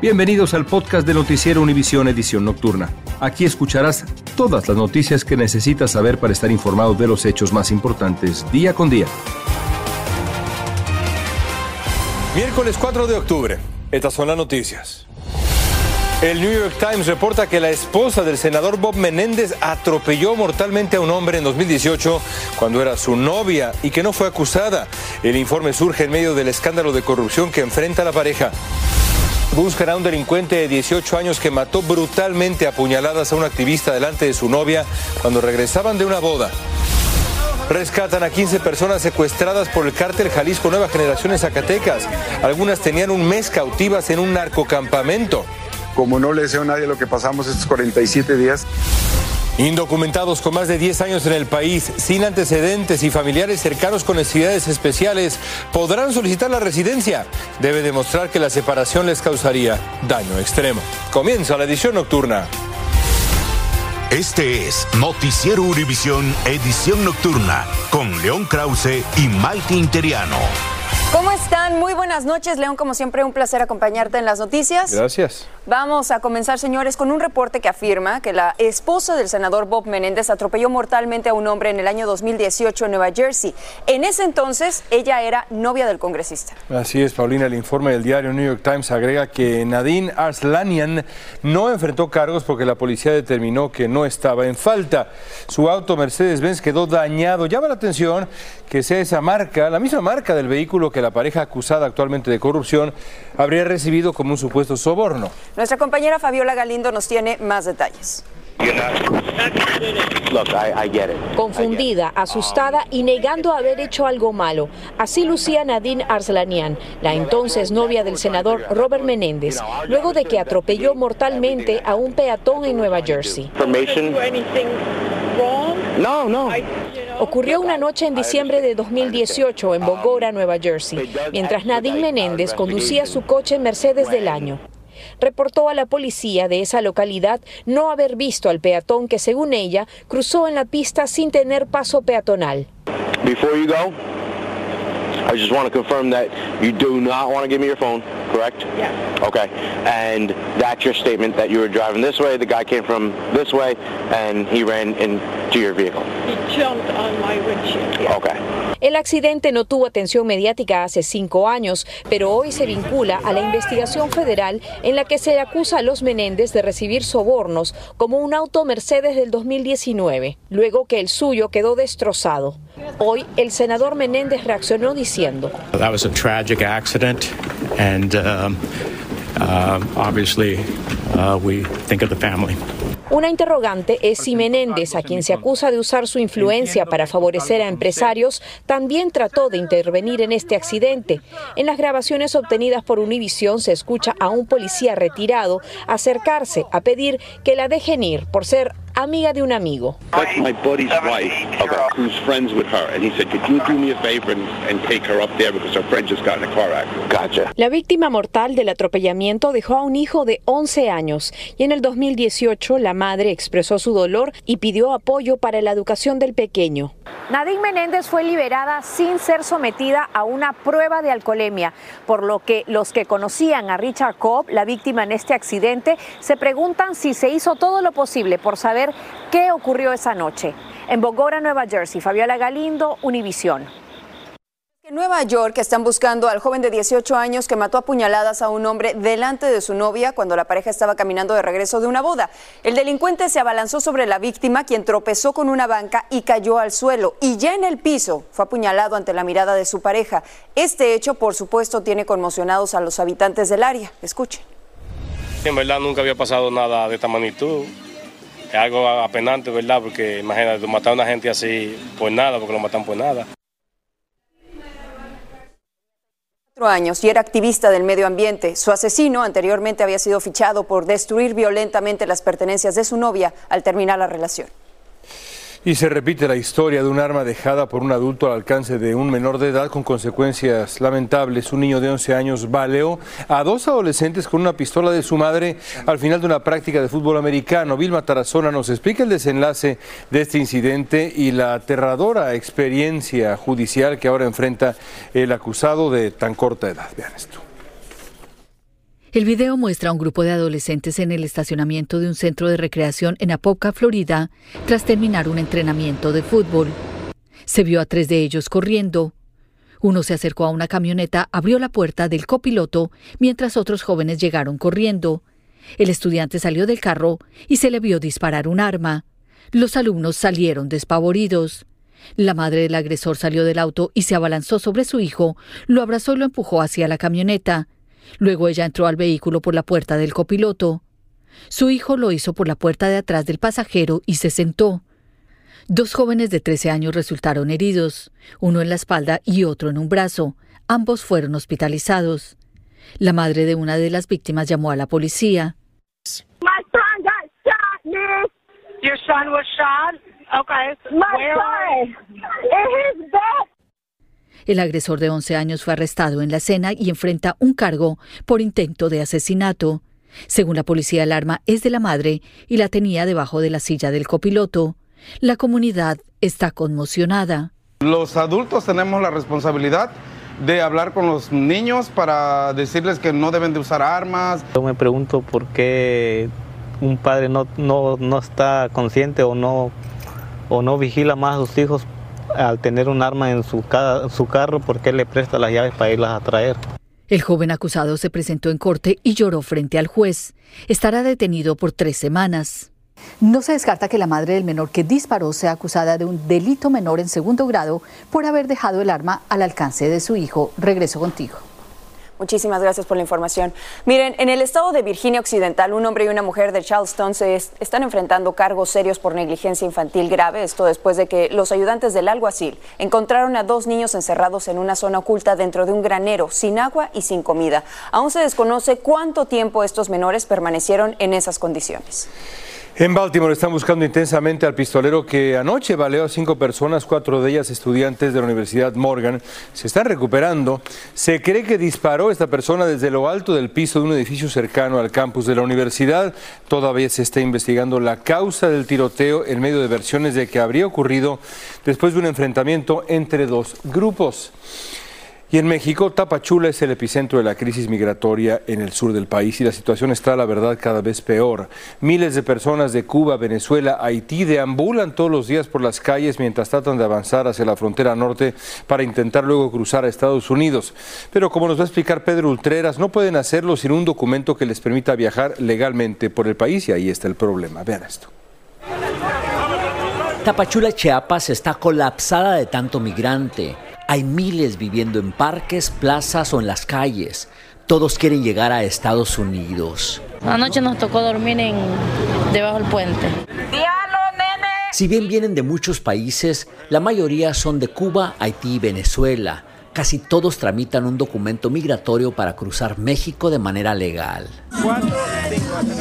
Bienvenidos al podcast de Noticiero Univisión Edición Nocturna. Aquí escucharás todas las noticias que necesitas saber para estar informado de los hechos más importantes día con día. Miércoles 4 de octubre. Estas son las noticias. El New York Times reporta que la esposa del senador Bob Menéndez atropelló mortalmente a un hombre en 2018 cuando era su novia y que no fue acusada. El informe surge en medio del escándalo de corrupción que enfrenta la pareja. Buscan a un delincuente de 18 años que mató brutalmente a puñaladas a un activista delante de su novia cuando regresaban de una boda. Rescatan a 15 personas secuestradas por el cártel Jalisco Nueva Generación en Zacatecas. Algunas tenían un mes cautivas en un narcocampamento. Como no le deseo a nadie lo que pasamos estos 47 días. Indocumentados con más de 10 años en el país, sin antecedentes y familiares cercanos con necesidades especiales, podrán solicitar la residencia. Debe demostrar que la separación les causaría daño extremo. Comienza la edición nocturna. Este es Noticiero Univisión Edición Nocturna con León Krause y Malte Interiano. ¿Cómo están? Muy buenas noches, León. Como siempre, un placer acompañarte en las noticias. Gracias. Vamos a comenzar, señores, con un reporte que afirma que la esposa del senador Bob Menéndez atropelló mortalmente a un hombre en el año 2018 en Nueva Jersey. En ese entonces, ella era novia del congresista. Así es, Paulina. El informe del diario New York Times agrega que Nadine Arslanian no enfrentó cargos porque la policía determinó que no estaba en falta. Su auto Mercedes-Benz quedó dañado. Llama la atención que sea esa marca, la misma marca del vehículo que la pareja acusada actualmente de corrupción habría recibido como un supuesto soborno. Nuestra compañera Fabiola Galindo nos tiene más detalles. Confundida, asustada y negando haber hecho algo malo. Así lucía Nadine Arslanian, la entonces novia del senador Robert Menéndez, luego de que atropelló mortalmente a un peatón en Nueva Jersey. No, no. Ocurrió una noche en diciembre de 2018 en Bogora, Nueva Jersey, mientras Nadine Menéndez conducía su coche Mercedes del año. Reportó a la policía de esa localidad no haber visto al peatón que, según ella, cruzó en la pista sin tener paso peatonal. I just want to confirm that you do not want to give me your phone, correct? Yeah. Okay. And that's your statement that you were driving this way, the guy came from this way, and he ran into your vehicle. He jumped on my windshield. Yeah. Okay. El accidente no tuvo atención mediática hace cinco años, pero hoy se vincula a la investigación federal en la que se acusa a los Menéndez de recibir sobornos como un auto Mercedes del 2019, luego que el suyo quedó destrozado. Hoy el senador Menéndez reaccionó diciendo, That was a tragic accident and um, uh, obviously uh, we think of the family. Una interrogante es si Menéndez, a quien se acusa de usar su influencia para favorecer a empresarios, también trató de intervenir en este accidente. En las grabaciones obtenidas por Univision se escucha a un policía retirado acercarse a pedir que la dejen ir por ser amiga de un amigo. That's my buddy's wife, who's friends with her, and he said, "Could you do me a favor and, and take her up there because her friend just got in a car accident?" Gotcha. La víctima mortal del atropellamiento dejó a un hijo de 11 años y en el 2018 la madre expresó su dolor y pidió apoyo para la educación del pequeño. Nadine Menéndez fue liberada sin ser sometida a una prueba de alcoholemia, por lo que los que conocían a Richard Cobb, la víctima en este accidente, se preguntan si se hizo todo lo posible por saber qué ocurrió esa noche. En Bogora, Nueva Jersey, Fabiola Galindo, Univisión. En Nueva York están buscando al joven de 18 años que mató a puñaladas a un hombre delante de su novia cuando la pareja estaba caminando de regreso de una boda. El delincuente se abalanzó sobre la víctima, quien tropezó con una banca y cayó al suelo. Y ya en el piso fue apuñalado ante la mirada de su pareja. Este hecho, por supuesto, tiene conmocionados a los habitantes del área. Escuchen. En verdad nunca había pasado nada de esta magnitud. Es algo apenante, ¿verdad? Porque imagínate, matar a una gente así por nada, porque lo matan por nada. años y era activista del medio ambiente. Su asesino anteriormente había sido fichado por destruir violentamente las pertenencias de su novia al terminar la relación. Y se repite la historia de un arma dejada por un adulto al alcance de un menor de edad con consecuencias lamentables. Un niño de 11 años baleó a dos adolescentes con una pistola de su madre al final de una práctica de fútbol americano. Vilma Tarazona nos explica el desenlace de este incidente y la aterradora experiencia judicial que ahora enfrenta el acusado de tan corta edad. Vean esto. El video muestra a un grupo de adolescentes en el estacionamiento de un centro de recreación en Apopka, Florida, tras terminar un entrenamiento de fútbol. Se vio a tres de ellos corriendo. Uno se acercó a una camioneta, abrió la puerta del copiloto, mientras otros jóvenes llegaron corriendo. El estudiante salió del carro y se le vio disparar un arma. Los alumnos salieron despavoridos. La madre del agresor salió del auto y se abalanzó sobre su hijo, lo abrazó y lo empujó hacia la camioneta. Luego ella entró al vehículo por la puerta del copiloto. Su hijo lo hizo por la puerta de atrás del pasajero y se sentó. Dos jóvenes de 13 años resultaron heridos, uno en la espalda y otro en un brazo. Ambos fueron hospitalizados. La madre de una de las víctimas llamó a la policía. El agresor de 11 años fue arrestado en la escena y enfrenta un cargo por intento de asesinato. Según la policía, el arma es de la madre y la tenía debajo de la silla del copiloto. La comunidad está conmocionada. Los adultos tenemos la responsabilidad de hablar con los niños para decirles que no deben de usar armas. Yo me pregunto por qué un padre no, no, no está consciente o no, o no vigila más a sus hijos al tener un arma en su, su carro, ¿por qué le presta las llaves para irlas a traer? El joven acusado se presentó en corte y lloró frente al juez. Estará detenido por tres semanas. No se descarta que la madre del menor que disparó sea acusada de un delito menor en segundo grado por haber dejado el arma al alcance de su hijo. Regreso contigo. Muchísimas gracias por la información. Miren, en el estado de Virginia Occidental, un hombre y una mujer de Charleston se están enfrentando cargos serios por negligencia infantil grave. Esto después de que los ayudantes del alguacil encontraron a dos niños encerrados en una zona oculta dentro de un granero, sin agua y sin comida. Aún se desconoce cuánto tiempo estos menores permanecieron en esas condiciones. En Baltimore están buscando intensamente al pistolero que anoche baleó a cinco personas, cuatro de ellas estudiantes de la Universidad Morgan. Se están recuperando. Se cree que disparó esta persona desde lo alto del piso de un edificio cercano al campus de la universidad. Todavía se está investigando la causa del tiroteo en medio de versiones de que habría ocurrido después de un enfrentamiento entre dos grupos. Y en México, Tapachula es el epicentro de la crisis migratoria en el sur del país y la situación está, la verdad, cada vez peor. Miles de personas de Cuba, Venezuela, Haití deambulan todos los días por las calles mientras tratan de avanzar hacia la frontera norte para intentar luego cruzar a Estados Unidos. Pero como nos va a explicar Pedro Ultreras, no pueden hacerlo sin un documento que les permita viajar legalmente por el país y ahí está el problema. Vean esto. Tapachula, Chiapas está colapsada de tanto migrante. Hay miles viviendo en parques, plazas o en las calles. Todos quieren llegar a Estados Unidos. Anoche nos tocó dormir en, debajo del puente. Si bien vienen de muchos países, la mayoría son de Cuba, Haití y Venezuela. Casi todos tramitan un documento migratorio para cruzar México de manera legal.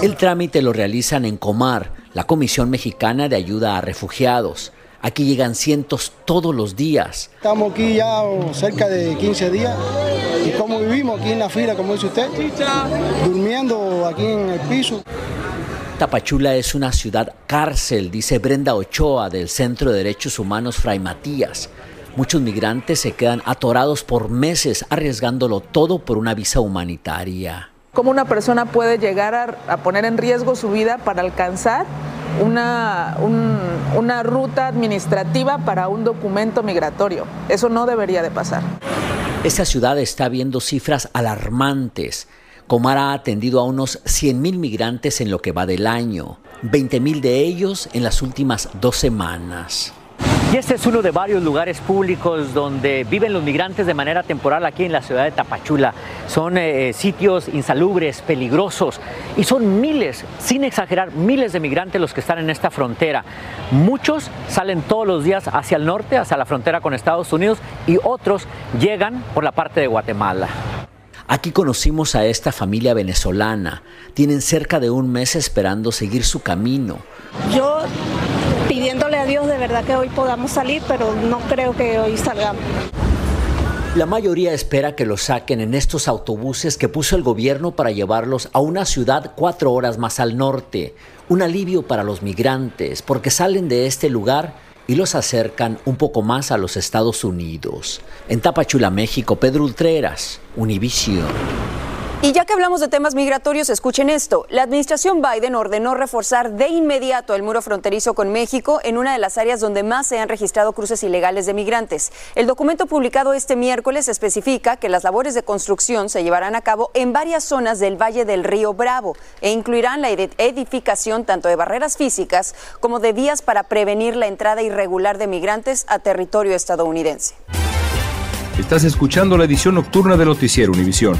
El trámite lo realizan en Comar, la Comisión Mexicana de Ayuda a Refugiados. Aquí llegan cientos todos los días. Estamos aquí ya cerca de 15 días y como vivimos aquí en la fila, como dice usted, durmiendo aquí en el piso. Tapachula es una ciudad cárcel, dice Brenda Ochoa del Centro de Derechos Humanos Fray Matías. Muchos migrantes se quedan atorados por meses arriesgándolo todo por una visa humanitaria. ¿Cómo una persona puede llegar a, a poner en riesgo su vida para alcanzar una, una ruta administrativa para un documento migratorio. Eso no debería de pasar. Esta ciudad está viendo cifras alarmantes. Comar ha atendido a unos 100.000 migrantes en lo que va del año, 20.000 de ellos en las últimas dos semanas. Y este es uno de varios lugares públicos donde viven los migrantes de manera temporal aquí en la ciudad de Tapachula. Son eh, sitios insalubres, peligrosos y son miles, sin exagerar, miles de migrantes los que están en esta frontera. Muchos salen todos los días hacia el norte, hacia la frontera con Estados Unidos y otros llegan por la parte de Guatemala. Aquí conocimos a esta familia venezolana. Tienen cerca de un mes esperando seguir su camino. Yo pidiéndole a Dios de verdad que hoy podamos salir, pero no creo que hoy salgamos. La mayoría espera que los saquen en estos autobuses que puso el gobierno para llevarlos a una ciudad cuatro horas más al norte. Un alivio para los migrantes, porque salen de este lugar y los acercan un poco más a los Estados Unidos. En Tapachula, México, Pedro Ultreras, Univision. Y ya que hablamos de temas migratorios, escuchen esto. La administración Biden ordenó reforzar de inmediato el muro fronterizo con México en una de las áreas donde más se han registrado cruces ilegales de migrantes. El documento publicado este miércoles especifica que las labores de construcción se llevarán a cabo en varias zonas del Valle del Río Bravo e incluirán la edificación tanto de barreras físicas como de vías para prevenir la entrada irregular de migrantes a territorio estadounidense. Estás escuchando la edición nocturna de Noticiero Univisión.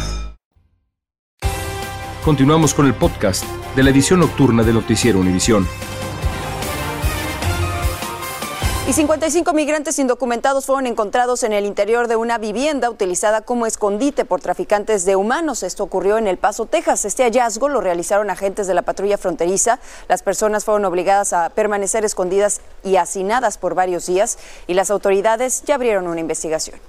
Continuamos con el podcast de la edición nocturna de Noticiero Univisión. Y 55 migrantes indocumentados fueron encontrados en el interior de una vivienda utilizada como escondite por traficantes de humanos. Esto ocurrió en El Paso, Texas. Este hallazgo lo realizaron agentes de la patrulla fronteriza. Las personas fueron obligadas a permanecer escondidas y hacinadas por varios días y las autoridades ya abrieron una investigación.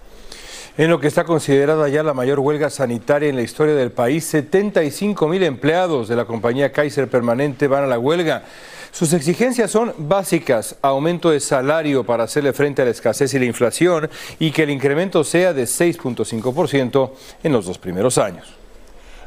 En lo que está considerada ya la mayor huelga sanitaria en la historia del país, 75 mil empleados de la compañía Kaiser Permanente van a la huelga. Sus exigencias son básicas, aumento de salario para hacerle frente a la escasez y la inflación y que el incremento sea de 6.5% en los dos primeros años.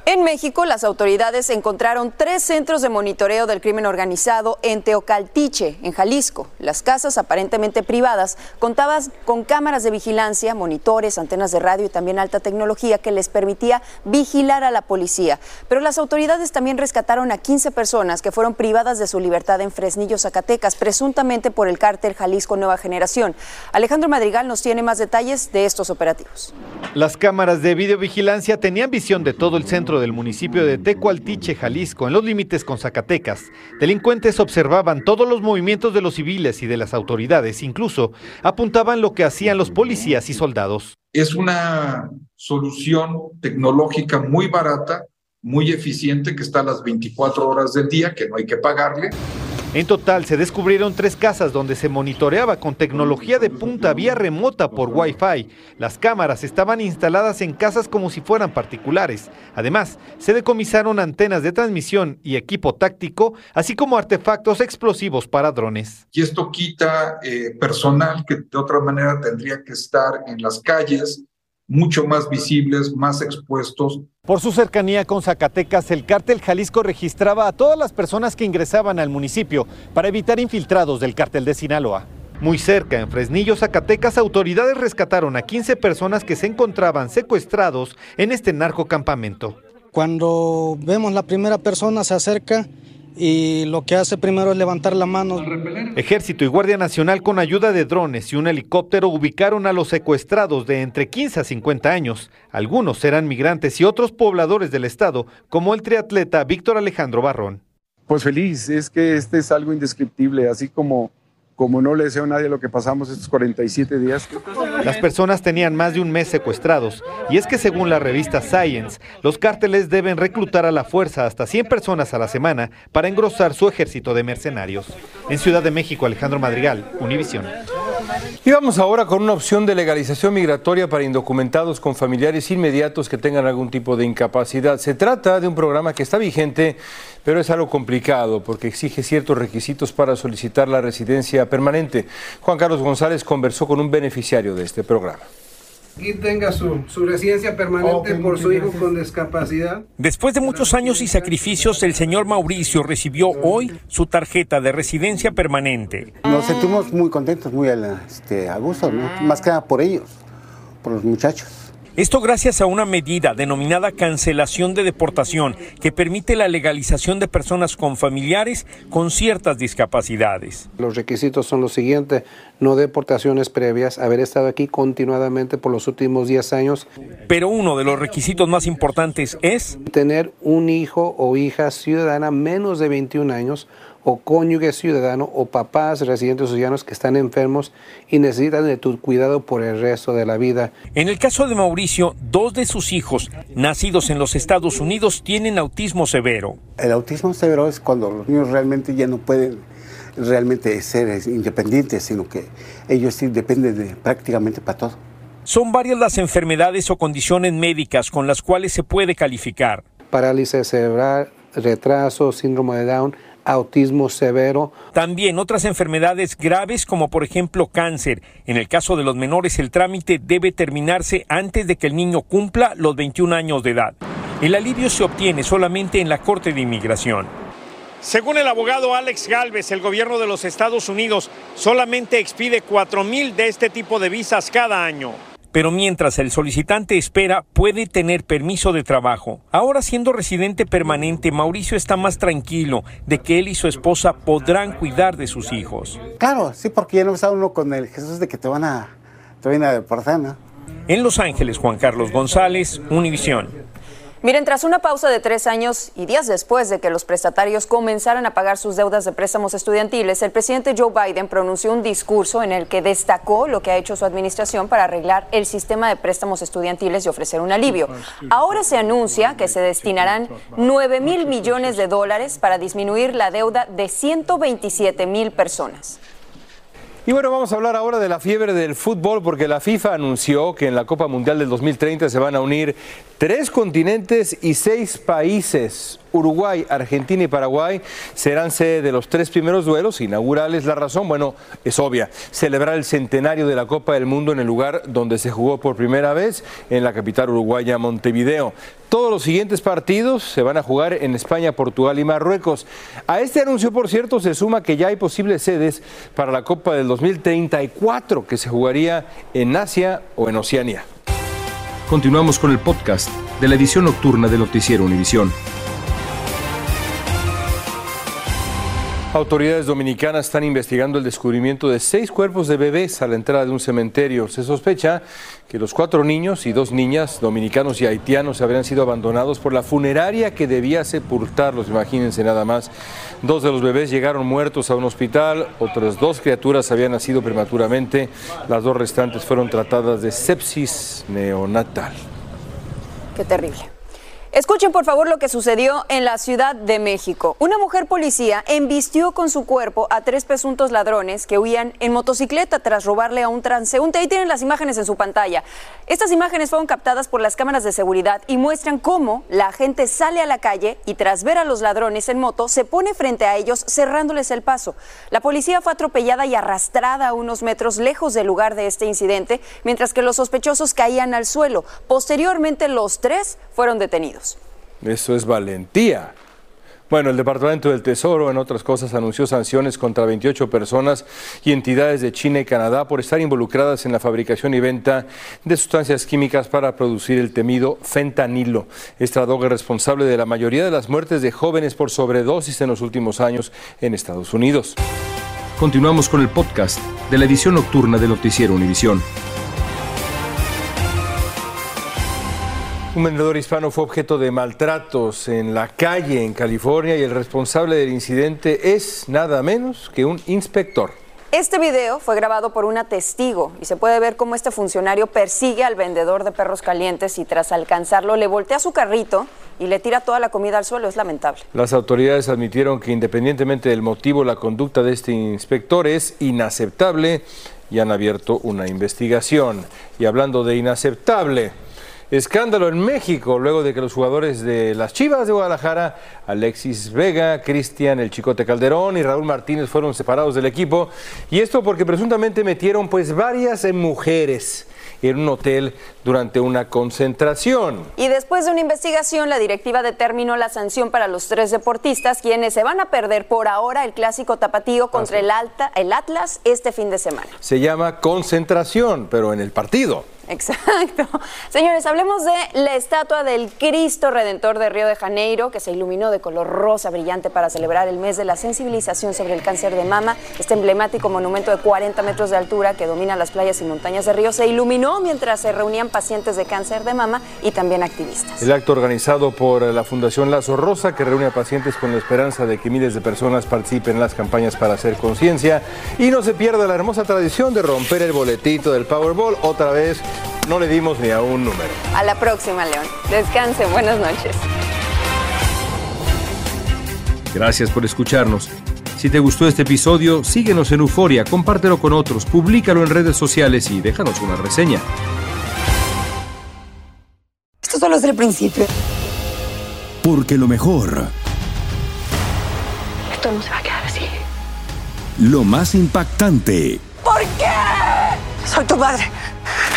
En México, las autoridades encontraron tres centros de monitoreo del crimen organizado en Teocaltiche, en Jalisco. Las casas, aparentemente privadas, contaban con cámaras de vigilancia, monitores, antenas de radio y también alta tecnología que les permitía vigilar a la policía. Pero las autoridades también rescataron a 15 personas que fueron privadas de su libertad en Fresnillo, Zacatecas, presuntamente por el cártel Jalisco Nueva Generación. Alejandro Madrigal nos tiene más detalles de estos operativos. Las cámaras de videovigilancia tenían visión de todo el centro del municipio de Tecualtiche, Jalisco, en los límites con Zacatecas. Delincuentes observaban todos los movimientos de los civiles y de las autoridades, incluso apuntaban lo que hacían los policías y soldados. Es una solución tecnológica muy barata, muy eficiente, que está a las 24 horas del día, que no hay que pagarle. En total se descubrieron tres casas donde se monitoreaba con tecnología de punta vía remota por Wi-Fi. Las cámaras estaban instaladas en casas como si fueran particulares. Además, se decomisaron antenas de transmisión y equipo táctico, así como artefactos explosivos para drones. Y esto quita eh, personal que de otra manera tendría que estar en las calles, mucho más visibles, más expuestos. Por su cercanía con Zacatecas, el cártel Jalisco registraba a todas las personas que ingresaban al municipio para evitar infiltrados del cártel de Sinaloa. Muy cerca, en Fresnillo, Zacatecas, autoridades rescataron a 15 personas que se encontraban secuestrados en este narcocampamento. Cuando vemos la primera persona se acerca y lo que hace primero es levantar la mano. Ejército y Guardia Nacional con ayuda de drones y un helicóptero ubicaron a los secuestrados de entre 15 a 50 años. Algunos serán migrantes y otros pobladores del estado, como el triatleta Víctor Alejandro Barrón. Pues feliz, es que este es algo indescriptible, así como, como no le deseo a nadie lo que pasamos estos 47 días. Las personas tenían más de un mes secuestrados y es que según la revista Science, los cárteles deben reclutar a la fuerza hasta 100 personas a la semana para engrosar su ejército de mercenarios. En Ciudad de México, Alejandro Madrigal, Univisión. Y vamos ahora con una opción de legalización migratoria para indocumentados con familiares inmediatos que tengan algún tipo de incapacidad. Se trata de un programa que está vigente, pero es algo complicado porque exige ciertos requisitos para solicitar la residencia permanente. Juan Carlos González conversó con un beneficiario de este programa aquí tenga su, su residencia permanente por su hijo con discapacidad. Después de muchos años y sacrificios, el señor Mauricio recibió hoy su tarjeta de residencia permanente. Nos sentimos muy contentos, muy este, a gusto, ¿no? más que nada por ellos, por los muchachos. Esto gracias a una medida denominada cancelación de deportación que permite la legalización de personas con familiares con ciertas discapacidades. Los requisitos son los siguientes, no deportaciones previas, haber estado aquí continuadamente por los últimos 10 años. Pero uno de los requisitos más importantes es tener un hijo o hija ciudadana menos de 21 años o cónyuge ciudadano o papás residentes ciudadanos que están enfermos y necesitan de tu cuidado por el resto de la vida. En el caso de Mauricio, dos de sus hijos, nacidos en los Estados Unidos, tienen autismo severo. El autismo severo es cuando los niños realmente ya no pueden realmente ser independientes, sino que ellos sí dependen de prácticamente para todo. Son varias las enfermedades o condiciones médicas con las cuales se puede calificar. Parálisis cerebral, retraso, síndrome de Down, autismo severo. También otras enfermedades graves como por ejemplo cáncer. En el caso de los menores el trámite debe terminarse antes de que el niño cumpla los 21 años de edad. El alivio se obtiene solamente en la Corte de Inmigración. Según el abogado Alex Galvez, el gobierno de los Estados Unidos solamente expide 4.000 de este tipo de visas cada año pero mientras el solicitante espera puede tener permiso de trabajo. Ahora siendo residente permanente, Mauricio está más tranquilo de que él y su esposa podrán cuidar de sus hijos. Claro, sí, porque ya no está uno con el Jesús de que te van a, te van a deportar, ¿no? En Los Ángeles, Juan Carlos González, Univisión. Miren, tras una pausa de tres años y días después de que los prestatarios comenzaran a pagar sus deudas de préstamos estudiantiles, el presidente Joe Biden pronunció un discurso en el que destacó lo que ha hecho su administración para arreglar el sistema de préstamos estudiantiles y ofrecer un alivio. Ahora se anuncia que se destinarán 9 mil millones de dólares para disminuir la deuda de 127 mil personas. Y bueno, vamos a hablar ahora de la fiebre del fútbol porque la FIFA anunció que en la Copa Mundial del 2030 se van a unir tres continentes y seis países. Uruguay, Argentina y Paraguay serán sede de los tres primeros duelos inaugurales. La razón, bueno, es obvia. Celebrar el centenario de la Copa del Mundo en el lugar donde se jugó por primera vez, en la capital uruguaya, Montevideo. Todos los siguientes partidos se van a jugar en España, Portugal y Marruecos. A este anuncio, por cierto, se suma que ya hay posibles sedes para la Copa del 2034 que se jugaría en Asia o en Oceanía. Continuamos con el podcast de la edición nocturna de Noticiero Univisión. Autoridades dominicanas están investigando el descubrimiento de seis cuerpos de bebés a la entrada de un cementerio. Se sospecha que los cuatro niños y dos niñas, dominicanos y haitianos, habrían sido abandonados por la funeraria que debía sepultarlos. Imagínense nada más. Dos de los bebés llegaron muertos a un hospital, otras dos criaturas habían nacido prematuramente. Las dos restantes fueron tratadas de sepsis neonatal. Qué terrible. Escuchen por favor lo que sucedió en la Ciudad de México. Una mujer policía embistió con su cuerpo a tres presuntos ladrones que huían en motocicleta tras robarle a un transeúnte. Ahí tienen las imágenes en su pantalla. Estas imágenes fueron captadas por las cámaras de seguridad y muestran cómo la gente sale a la calle y tras ver a los ladrones en moto se pone frente a ellos cerrándoles el paso. La policía fue atropellada y arrastrada a unos metros lejos del lugar de este incidente, mientras que los sospechosos caían al suelo. Posteriormente los tres fueron detenidos. Eso es valentía. Bueno, el Departamento del Tesoro, en otras cosas, anunció sanciones contra 28 personas y entidades de China y Canadá por estar involucradas en la fabricación y venta de sustancias químicas para producir el temido fentanilo. Esta droga es responsable de la mayoría de las muertes de jóvenes por sobredosis en los últimos años en Estados Unidos. Continuamos con el podcast de la edición nocturna de Noticiero Univisión. Un vendedor hispano fue objeto de maltratos en la calle en California y el responsable del incidente es nada menos que un inspector. Este video fue grabado por una testigo y se puede ver cómo este funcionario persigue al vendedor de perros calientes y tras alcanzarlo le voltea su carrito y le tira toda la comida al suelo. Es lamentable. Las autoridades admitieron que independientemente del motivo, la conducta de este inspector es inaceptable y han abierto una investigación. Y hablando de inaceptable, escándalo en México luego de que los jugadores de las Chivas de Guadalajara, Alexis Vega, Cristian El Chicote Calderón y Raúl Martínez fueron separados del equipo. Y esto porque presuntamente metieron pues varias mujeres en un hotel durante una concentración. Y después de una investigación, la directiva determinó la sanción para los tres deportistas, quienes se van a perder por ahora el clásico tapatío contra el, Alta, el Atlas este fin de semana. Se llama concentración, pero en el partido. Exacto. Señores, hablemos de la estatua del Cristo Redentor de Río de Janeiro, que se iluminó de color rosa brillante para celebrar el mes de la sensibilización sobre el cáncer de mama. Este emblemático monumento de 40 metros de altura que domina las playas y montañas de Río se iluminó mientras se reunían pacientes de cáncer de mama y también activistas. El acto organizado por la Fundación Lazo Rosa, que reúne a pacientes con la esperanza de que miles de personas participen en las campañas para hacer conciencia y no se pierda la hermosa tradición de romper el boletito del Powerball otra vez no le dimos ni a un número. A la próxima, León. Descansen, buenas noches. Gracias por escucharnos. Si te gustó este episodio, síguenos en Euforia, compártelo con otros, públicalo en redes sociales y déjanos una reseña. Esto solo es el principio. Porque lo mejor. Esto no se va a quedar así. Lo más impactante. ¿Por qué? Soy tu padre.